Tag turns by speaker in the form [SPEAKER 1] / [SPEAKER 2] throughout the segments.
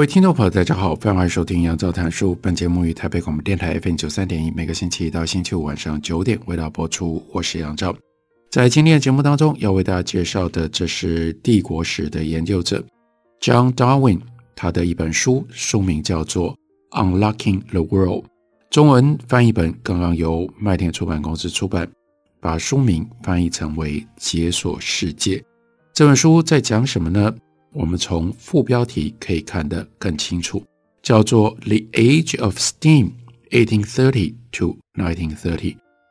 [SPEAKER 1] 各位听众朋友，大家好，欢迎收听杨照谈书。本节目于台北广播电台 FM 九三点一，每个星期一到星期五晚上九点为大家播出。我是杨照。在今天的节目当中，要为大家介绍的，这是帝国史的研究者 John Darwin，他的一本书，书名叫做《Unlocking the World》，中文翻译本刚刚由麦田出版公司出版，把书名翻译成为《解锁世界》。这本书在讲什么呢？我们从副标题可以看得更清楚，叫做《The Age of Steam, 1830 to 1930》。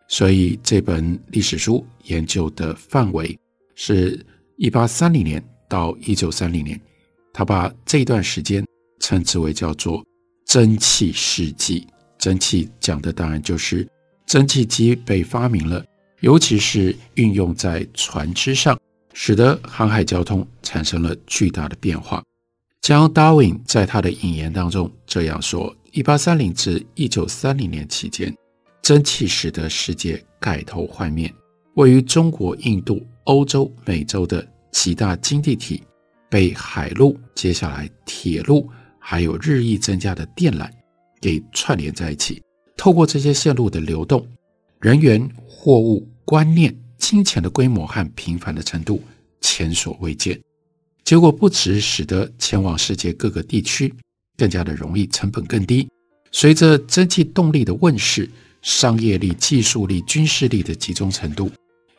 [SPEAKER 1] 所以这本历史书研究的范围是一八三零年到一九三零年。他把这段时间称之为叫做“蒸汽世纪”。蒸汽讲的当然就是蒸汽机被发明了，尤其是运用在船只上。使得航海交通产生了巨大的变化。将 Darwin 在他的引言当中这样说：一八三零至一九三零年期间，蒸汽使得世界改头换面。位于中国、印度、欧洲、美洲的几大经济体，被海路、接下来铁路，还有日益增加的电缆给串联在一起。透过这些线路的流动，人员、货物、观念。金钱的规模和频繁的程度前所未见，结果不只使得前往世界各个地区更加的容易，成本更低。随着蒸汽动力的问世，商业力、技术力、军事力的集中程度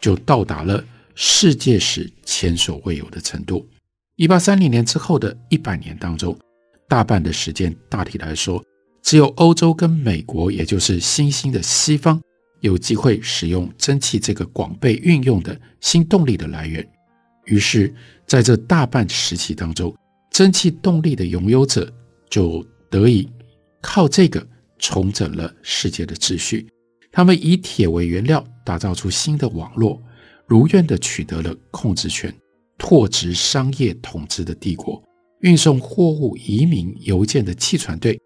[SPEAKER 1] 就到达了世界史前所未有的程度。一八三零年之后的一百年当中，大半的时间，大体来说，只有欧洲跟美国，也就是新兴的西方。有机会使用蒸汽这个广被运用的新动力的来源，于是在这大半时期当中，蒸汽动力的拥有者就得以靠这个重整了世界的秩序。他们以铁为原料，打造出新的网络，如愿地取得了控制权，拓殖商业统治的帝国，运送货物、移民、邮件的汽船队，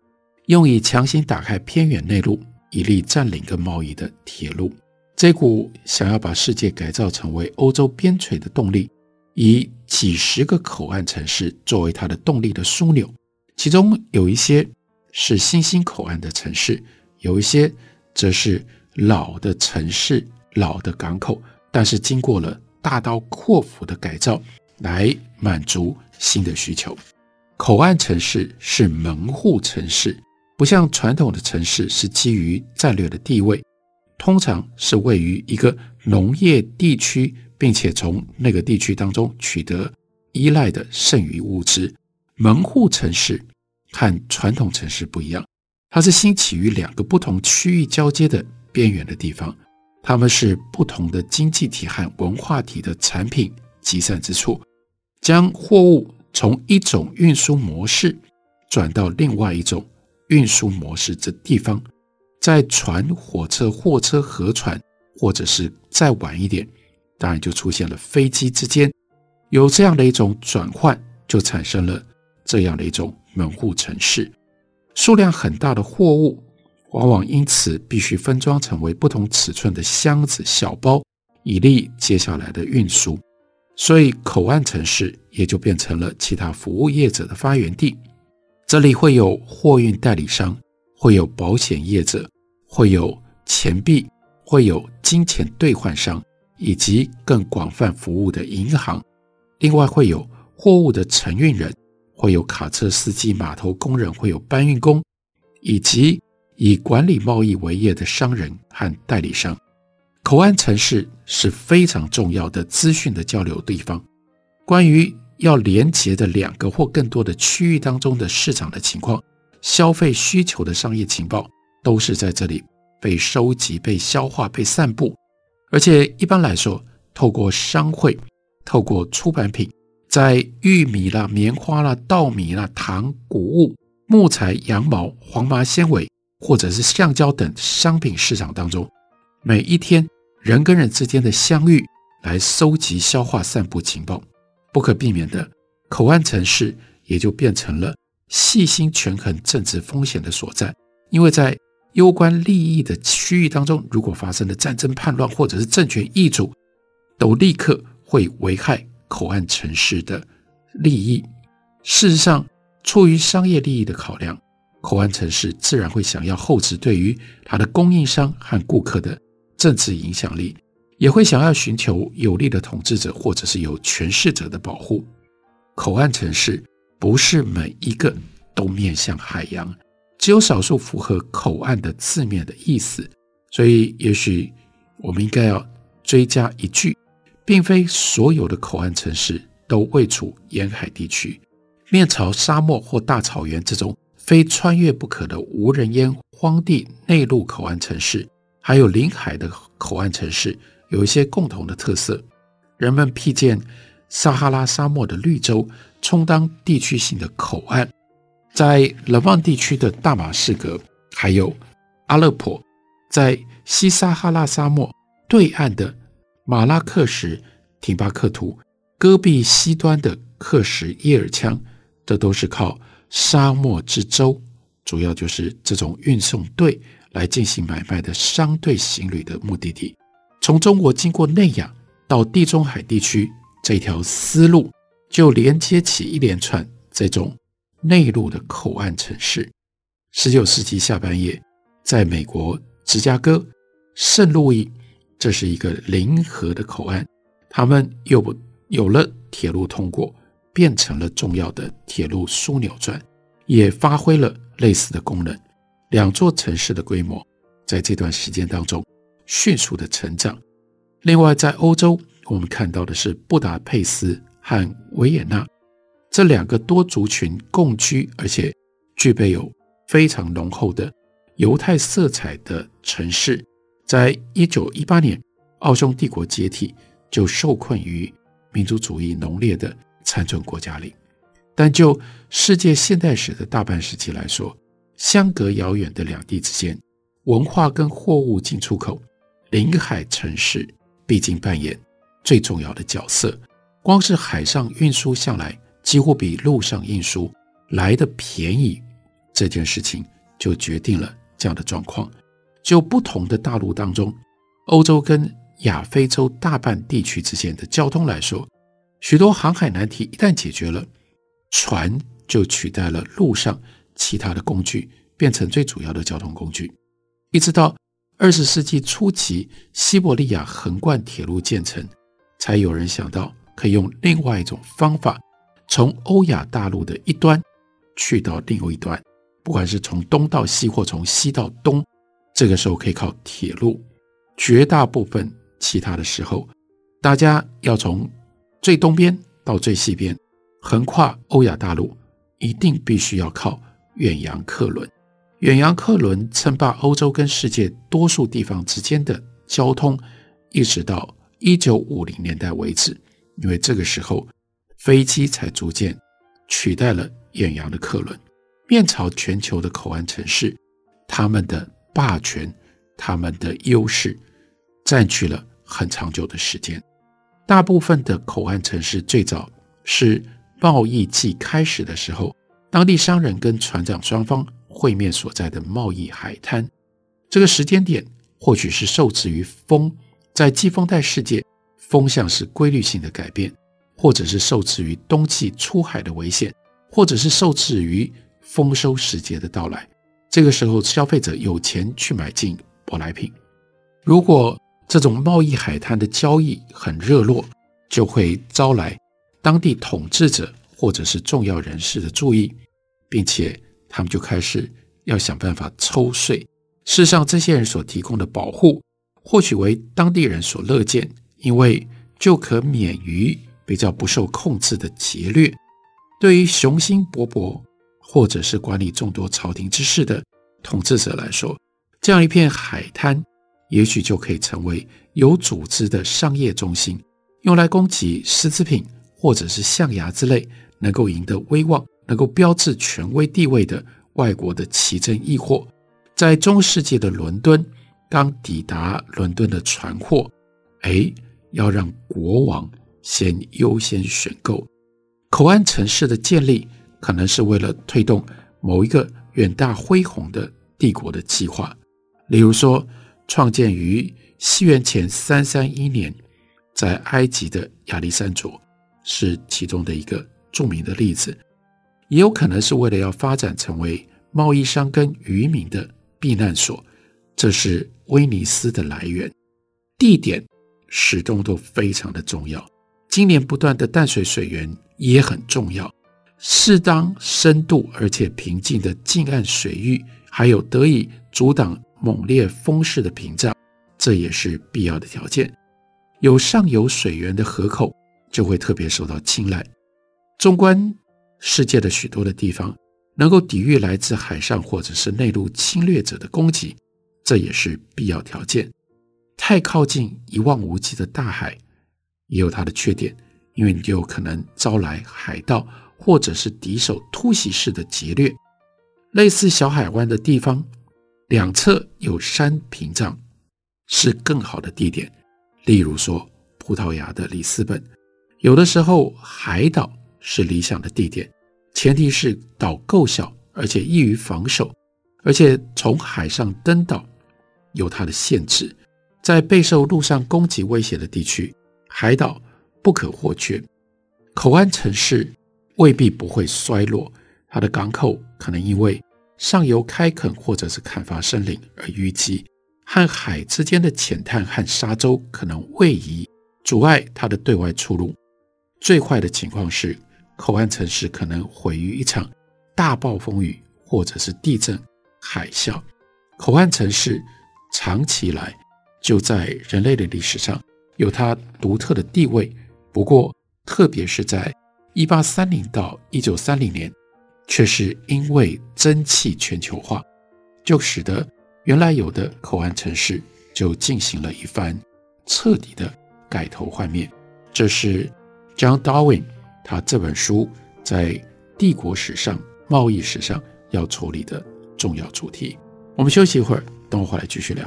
[SPEAKER 1] 用以强行打开偏远内陆。以利占领跟贸易的铁路，这股想要把世界改造成为欧洲边陲的动力，以几十个口岸城市作为它的动力的枢纽，其中有一些是新兴口岸的城市，有一些则是老的城市、老的港口，但是经过了大刀阔斧的改造，来满足新的需求。口岸城市是门户城市。不像传统的城市是基于战略的地位，通常是位于一个农业地区，并且从那个地区当中取得依赖的剩余物资。门户城市和传统城市不一样，它是兴起于两个不同区域交接的边缘的地方，它们是不同的经济体和文化体的产品集散之处，将货物从一种运输模式转到另外一种。运输模式这地方，在船、火车、货车、河船，或者是再晚一点，当然就出现了飞机之间，有这样的一种转换，就产生了这样的一种门户城市。数量很大的货物，往往因此必须分装成为不同尺寸的箱子、小包，以利接下来的运输。所以，口岸城市也就变成了其他服务业者的发源地。这里会有货运代理商，会有保险业者，会有钱币，会有金钱兑换商，以及更广泛服务的银行。另外会有货物的承运人，会有卡车司机、码头工人，会有搬运工，以及以管理贸易为业的商人和代理商。口岸城市是非常重要的资讯的交流地方。关于要连接的两个或更多的区域当中的市场的情况、消费需求的商业情报，都是在这里被收集、被消化、被散布。而且一般来说，透过商会透过出版品，在玉米啦、棉花啦、稻米啦、糖、谷物、木材、羊毛、黄麻纤维，或者是橡胶等商品市场当中，每一天人跟人之间的相遇，来收集、消化、散布情报，不可避免的，口岸城市也就变成了细心权衡政治风险的所在。因为在攸关利益的区域当中，如果发生了战争、叛乱，或者是政权易主，都立刻会危害口岸城市的利益。事实上，出于商业利益的考量，口岸城市自然会想要厚植对于它的供应商和顾客的政治影响力，也会想要寻求有利的统治者或者是有权势者的保护。口岸城市不是每一个都面向海洋。只有少数符合口岸的字面的意思，所以也许我们应该要追加一句，并非所有的口岸城市都位处沿海地区，面朝沙漠或大草原这种非穿越不可的无人烟荒地内陆口岸城市，还有临海的口岸城市有一些共同的特色。人们辟建撒哈拉沙漠的绿洲，充当地区性的口岸。在勒旺地区的大马士革，还有阿勒颇，在西撒哈拉沙漠对岸的马拉克什、廷巴克图，戈壁西端的克什叶尔羌，这都是靠沙漠之舟，主要就是这种运送队来进行买卖的商队行旅的目的地。从中国经过内亚到地中海地区，这条丝路就连接起一连串这种。内陆的口岸城市，十九世纪下半叶，在美国芝加哥、圣路易，这是一个临河的口岸，他们又有了铁路通过，变成了重要的铁路枢纽站，也发挥了类似的功能。两座城市的规模在这段时间当中迅速的成长。另外，在欧洲，我们看到的是布达佩斯和维也纳。这两个多族群共居，而且具备有非常浓厚的犹太色彩的城市，在一九一八年奥匈帝国解体，就受困于民族主义浓烈的残存国家里。但就世界现代史的大半时期来说，相隔遥远的两地之间，文化跟货物进出口，临海城市毕竟扮演最重要的角色。光是海上运输向来。几乎比陆上运输来得便宜，这件事情就决定了这样的状况。就不同的大陆当中，欧洲跟亚非洲大半地区之间的交通来说，许多航海难题一旦解决了，船就取代了陆上其他的工具，变成最主要的交通工具。一直到二十世纪初期，西伯利亚横贯铁路建成，才有人想到可以用另外一种方法。从欧亚大陆的一端去到另外一端，不管是从东到西或从西到东，这个时候可以靠铁路。绝大部分其他的时候，大家要从最东边到最西边，横跨欧亚大陆，一定必须要靠远洋客轮。远洋客轮称霸欧洲跟世界多数地方之间的交通，一直到一九五零年代为止，因为这个时候。飞机才逐渐取代了远洋的客轮，面朝全球的口岸城市，他们的霸权、他们的优势，占据了很长久的时间。大部分的口岸城市最早是贸易季开始的时候，当地商人跟船长双方会面所在的贸易海滩。这个时间点或许是受制于风，在季风带世界，风向是规律性的改变。或者是受制于冬季出海的危险，或者是受制于丰收时节的到来。这个时候，消费者有钱去买进舶来品。如果这种贸易海滩的交易很热络，就会招来当地统治者或者是重要人士的注意，并且他们就开始要想办法抽税。事实上，这些人所提供的保护，或许为当地人所乐见，因为就可免于。比较不受控制的劫掠，对于雄心勃勃或者是管理众多朝廷之事的统治者来说，这样一片海滩，也许就可以成为有组织的商业中心，用来供给丝织品或者是象牙之类能够赢得威望、能够标志权威地位的外国的奇珍异货。在中世纪的伦敦，刚抵达伦敦的船货，哎，要让国王先优先选购。口岸城市的建立，可能是为了推动某一个远大恢宏的帝国的计划。例如说，创建于西元前三三一年，在埃及的亚历山卓是其中的一个著名的例子。也有可能是为了要发展成为贸易商跟渔民的。避难所，这是威尼斯的来源。地点始终都非常的重要。经年不断的淡水水源也很重要。适当深度而且平静的近岸水域，还有得以阻挡猛烈风势的屏障，这也是必要的条件。有上游水源的河口，就会特别受到青睐。纵观世界的许多的地方。能够抵御来自海上或者是内陆侵略者的攻击，这也是必要条件。太靠近一望无际的大海，也有它的缺点，因为你就有可能招来海盗或者是敌手突袭式的劫掠。类似小海湾的地方，两侧有山屏障，是更好的地点。例如说，葡萄牙的里斯本，有的时候海岛是理想的地点。前提是岛够小，而且易于防守，而且从海上登岛有它的限制。在备受陆上攻击威胁的地区，海岛不可或缺。口岸城市未必不会衰落，它的港口可能因为上游开垦或者是砍伐森林而淤积，和海之间的浅滩和沙洲可能位移，阻碍它的对外出入。最坏的情况是。口岸城市可能毁于一场大暴风雨，或者是地震、海啸。口岸城市长期以来就在人类的历史上有它独特的地位。不过，特别是在一八三零到一九三零年，却是因为蒸汽全球化，就使得原来有的口岸城市就进行了一番彻底的改头换面。这是 John Darwin。他这本书在帝国史上、贸易史上要处理的重要主题。我们休息一会儿，等我回来继续聊。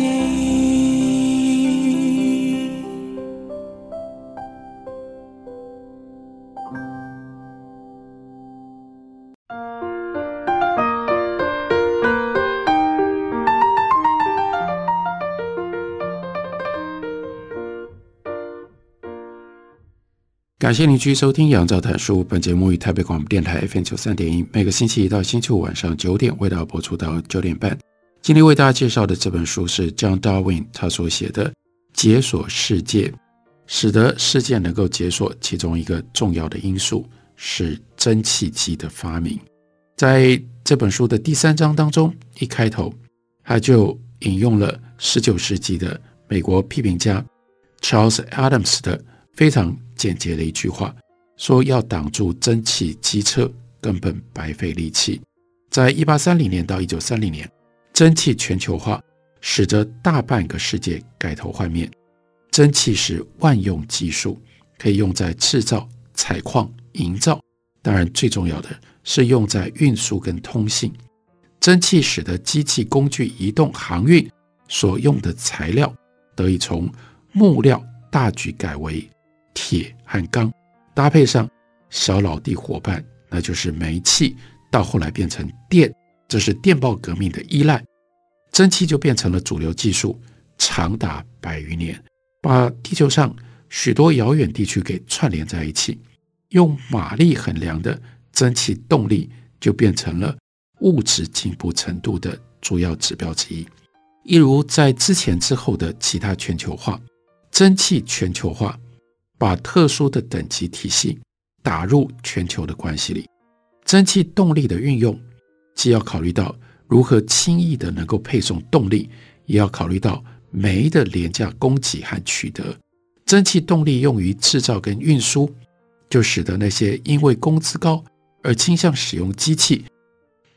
[SPEAKER 1] 感谢您继续收听《杨照谈书》。本节目于台北广播电台 FM 九三点一，每个星期一到星期五晚上九点为大家播出到九点半。今天为大家介绍的这本书是 John Darwin 他所写的《解锁世界》，使得世界能够解锁。其中一个重要的因素是蒸汽机的发明。在这本书的第三章当中，一开头他就引用了十九世纪的美国批评家 Charles Adams 的。非常简洁的一句话，说要挡住蒸汽机车，根本白费力气。在一八三零年到一九三零年，蒸汽全球化使得大半个世界改头换面。蒸汽是万用技术，可以用在制造、采矿、营造，当然最重要的是用在运输跟通信。蒸汽使得机器、工具、移动、航运所用的材料得以从木料大举改为铁和钢，搭配上小老弟伙伴，那就是煤气，到后来变成电，这是电报革命的依赖，蒸汽就变成了主流技术，长达百余年，把地球上许多遥远地区给串联在一起。用马力衡量的蒸汽动力，就变成了物质进步程度的主要指标之一。一如在之前之后的其他全球化，蒸汽全球化。把特殊的等级体系打入全球的关系里，蒸汽动力的运用，既要考虑到如何轻易的能够配送动力，也要考虑到煤的廉价供给和取得。蒸汽动力用于制造跟运输，就使得那些因为工资高而倾向使用机器，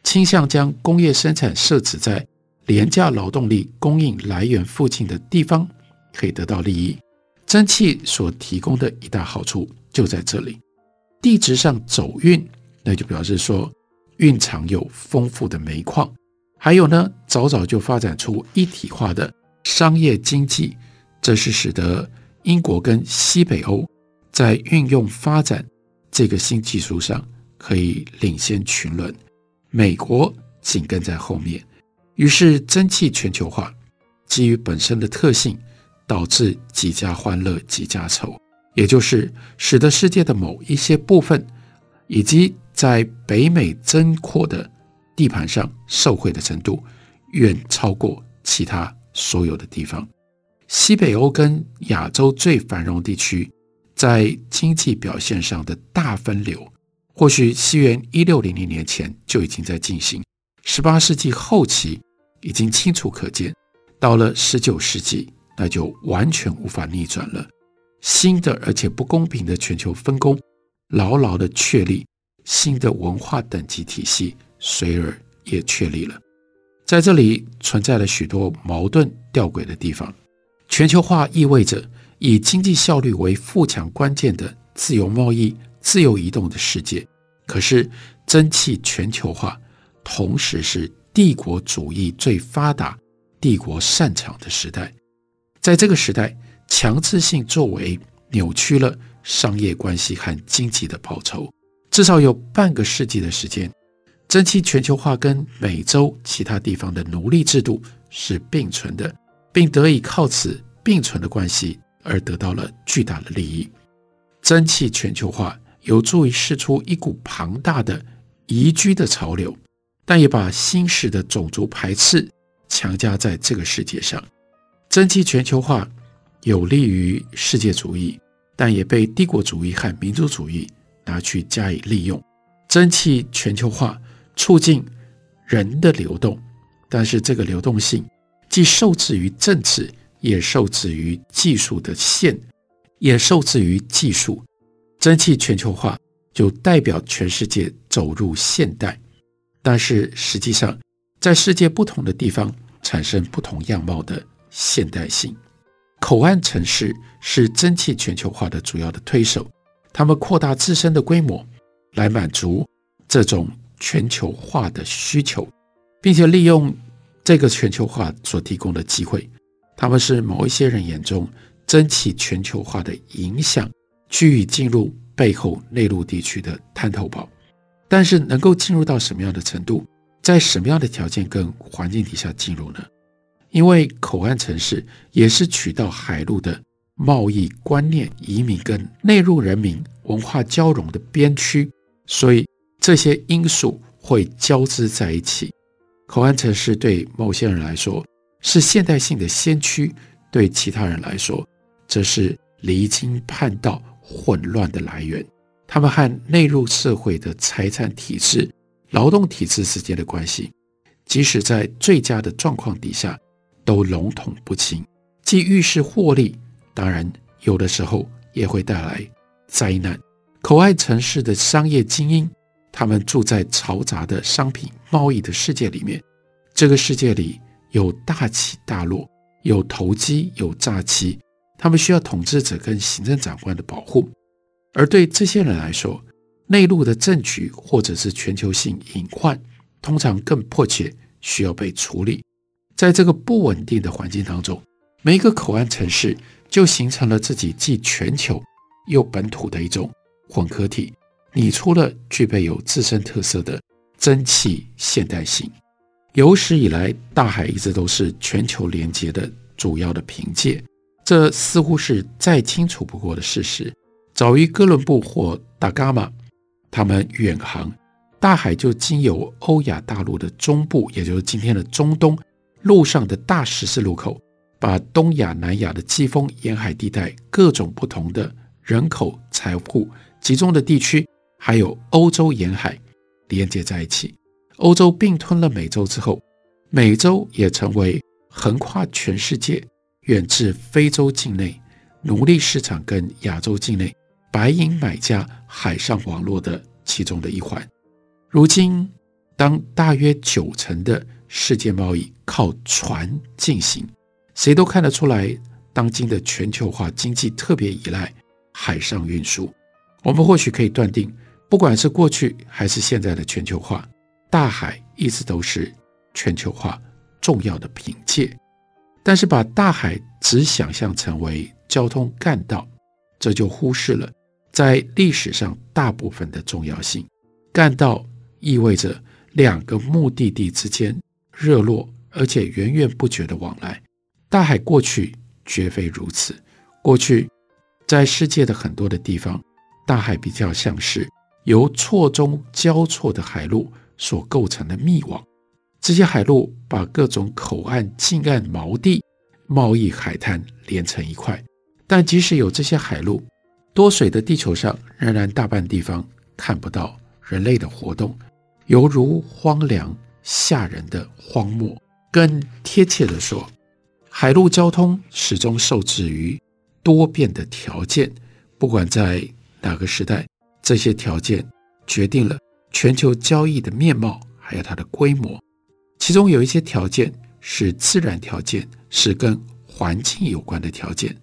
[SPEAKER 1] 倾向将工业生产设置在廉价劳动力供应来源附近的地方，可以得到利益。蒸汽所提供的一大好处就在这里，地质上走运，那就表示说蕴藏有丰富的煤矿，还有呢，早早就发展出一体化的商业经济，这是使得英国跟西北欧在运用发展这个新技术上可以领先群伦，美国紧跟在后面，于是蒸汽全球化基于本身的特性。导致几家欢乐几家愁，也就是使得世界的某一些部分，以及在北美增扩的地盘上受惠的程度，远超过其他所有的地方。西北欧跟亚洲最繁荣地区在经济表现上的大分流，或许西元一六零零年前就已经在进行，十八世纪后期已经清楚可见，到了十九世纪。那就完全无法逆转了。新的而且不公平的全球分工牢牢地确立，新的文化等级体系随而也确立了。在这里存在了许多矛盾吊诡的地方。全球化意味着以经济效率为富强关键的自由贸易、自由移动的世界，可是蒸汽全球化同时是帝国主义最发达、帝国擅长的时代。在这个时代，强制性作为扭曲了商业关系和经济的报酬。至少有半个世纪的时间，蒸汽全球化跟美洲其他地方的奴隶制度是并存的，并得以靠此并存的关系而得到了巨大的利益。蒸汽全球化有助于释出一股庞大的移居的潮流，但也把新式的种族排斥强加在这个世界上。蒸汽全球化有利于世界主义，但也被帝国主义和民族主义拿去加以利用。蒸汽全球化促进人的流动，但是这个流动性既受制于政治，也受制于技术的限，也受制于技术。蒸汽全球化就代表全世界走入现代，但是实际上在世界不同的地方产生不同样貌的。现代性口岸城市是蒸汽全球化的主要的推手，他们扩大自身的规模来满足这种全球化的需求，并且利用这个全球化所提供的机会。他们是某一些人眼中蒸汽全球化的影响居于进入背后内陆地区的探头堡，但是能够进入到什么样的程度，在什么样的条件跟环境底下进入呢？因为口岸城市也是渠道海陆的贸易观念、移民跟内陆人民文化交融的边区，所以这些因素会交织在一起。口岸城市对某些人来说是现代性的先驱，对其他人来说则是离经叛道、混乱的来源。他们和内陆社会的财产体制、劳动体制之间的关系，即使在最佳的状况底下，都笼统不清，既预示获利，当然有的时候也会带来灾难。口岸城市的商业精英，他们住在嘈杂的商品贸易的世界里面。这个世界里有大起大落，有投机，有诈欺。他们需要统治者跟行政长官的保护。而对这些人来说，内陆的政局或者是全球性隐患，通常更迫切需要被处理。在这个不稳定的环境当中，每一个口岸城市就形成了自己既全球又本土的一种混合体，拟出了具备有自身特色的蒸汽现代性。有史以来，大海一直都是全球连接的主要的凭借，这似乎是再清楚不过的事实。早于哥伦布或达伽马，他们远航，大海就经由欧亚大陆的中部，也就是今天的中东。陆上的大十字路口，把东亚、南亚的季风沿海地带各种不同的人口、财富集中的地区，还有欧洲沿海连接在一起。欧洲并吞了美洲之后，美洲也成为横跨全世界、远至非洲境内奴隶市场跟亚洲境内白银买家海上网络的其中的一环。如今，当大约九成的世界贸易靠船进行，谁都看得出来，当今的全球化经济特别依赖海上运输。我们或许可以断定，不管是过去还是现在的全球化，大海一直都是全球化重要的凭借。但是，把大海只想象成为交通干道，这就忽视了在历史上大部分的重要性。干道意味着两个目的地之间。热络而且源源不绝的往来，大海过去绝非如此。过去，在世界的很多的地方，大海比较像是由错综交错的海路所构成的密网。这些海路把各种口岸、近岸、锚地、贸易海滩连成一块。但即使有这些海路，多水的地球上仍然大半地方看不到人类的活动，犹如荒凉。吓人的荒漠，更贴切地说，海陆交通始终受制于多变的条件。不管在哪个时代，这些条件决定了全球交易的面貌，还有它的规模。其中有一些条件是自然条件，是跟环境有关的条件。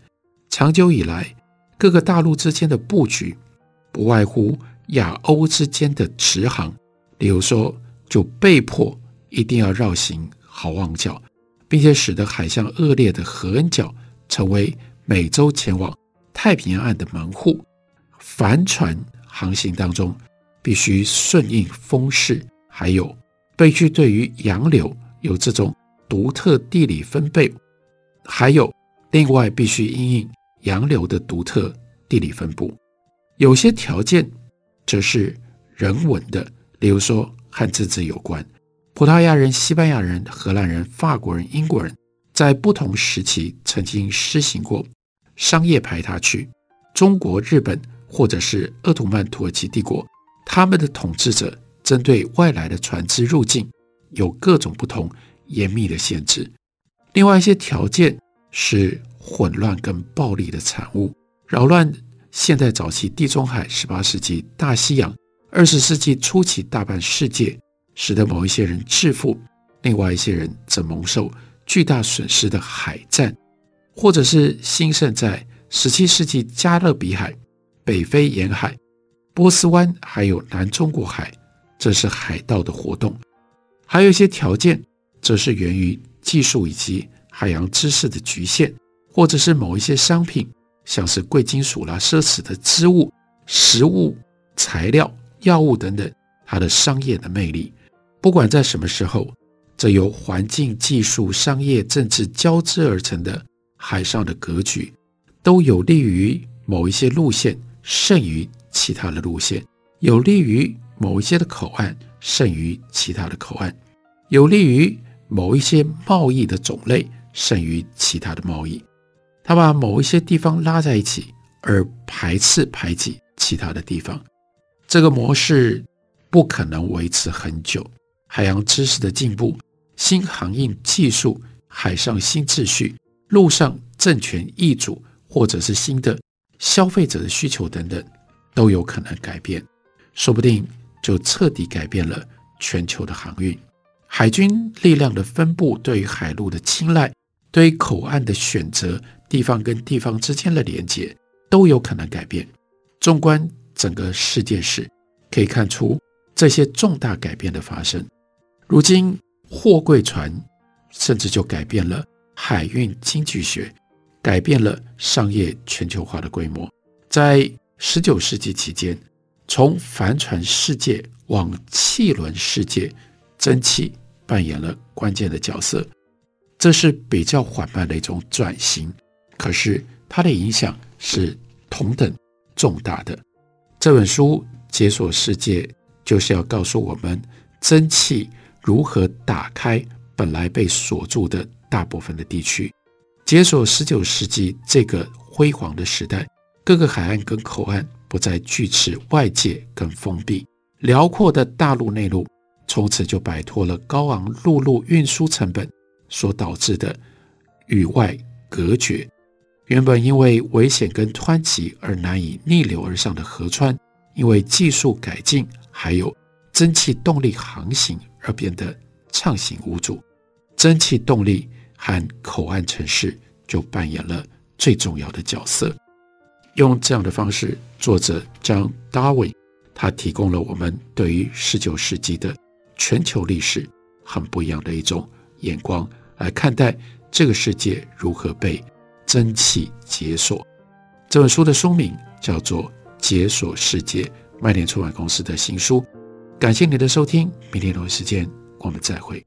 [SPEAKER 1] 长久以来，各个大陆之间的布局，不外乎亚欧之间的直航，比如说。就被迫一定要绕行好望角，并且使得海象恶劣的合恩角成为美洲前往太平洋岸的门户。帆船航行当中必须顺应风势，还有必须对于洋流有这种独特地理分贝，还有另外必须因应洋流的独特地理分布。有些条件则是人文的，例如说。和政治有关，葡萄牙人、西班牙人、荷兰人、法国人、英国人，在不同时期曾经施行过商业排他区。中国、日本或者是鄂图曼土耳其帝国，他们的统治者针对外来的船只入境有各种不同严密的限制。另外一些条件是混乱跟暴力的产物，扰乱现代早期地中海、十八世纪大西洋。二十世纪初期，大半世界使得某一些人致富，另外一些人则蒙受巨大损失的海战，或者是兴盛在十七世纪加勒比海、北非沿海、波斯湾，还有南中国海，这是海盗的活动。还有一些条件，则是源于技术以及海洋知识的局限，或者是某一些商品，像是贵金属啦、奢侈的织物、食物、材料。药物等等，它的商业的魅力，不管在什么时候，这由环境、技术、商业、政治交织而成的海上的格局，都有利于某一些路线胜于其他的路线，有利于某一些的口岸胜于其他的口岸，有利于某一些贸易的种类胜于其他的贸易。它把某一些地方拉在一起，而排斥排挤其他的地方。这个模式不可能维持很久。海洋知识的进步、新航运技术、海上新秩序、陆上政权易主，或者是新的消费者的需求等等，都有可能改变，说不定就彻底改变了全球的航运。海军力量的分布，对于海陆的青睐，对于口岸的选择，地方跟地方之间的连接，都有可能改变。纵观整个世界史，可以看出这些重大改变的发生。如今，货柜船甚至就改变了海运经济学，改变了商业全球化的规模。在十九世纪期间，从帆船世界往汽轮世界，蒸汽。扮演了关键的角色，这是比较缓慢的一种转型，可是它的影响是同等重大的。这本书《解锁世界》就是要告诉我们，蒸汽如何打开本来被锁住的大部分的地区，解锁十九世纪这个辉煌的时代，各个海岸跟口岸不再拒斥外界跟封闭，辽阔的大陆内陆。从此就摆脱了高昂陆路运输成本所导致的与外隔绝。原本因为危险跟湍急而难以逆流而上的河川，因为技术改进还有蒸汽动力航行而变得畅行无阻。蒸汽动力和口岸城市就扮演了最重要的角色。用这样的方式，作者 John Darwin 他提供了我们对于十九世纪的。全球历史很不一样的一种眼光来看待这个世界如何被蒸汽解锁。这本书的书名叫做《解锁世界》，麦田出版公司的新书。感谢你的收听，明天同一时间我们再会。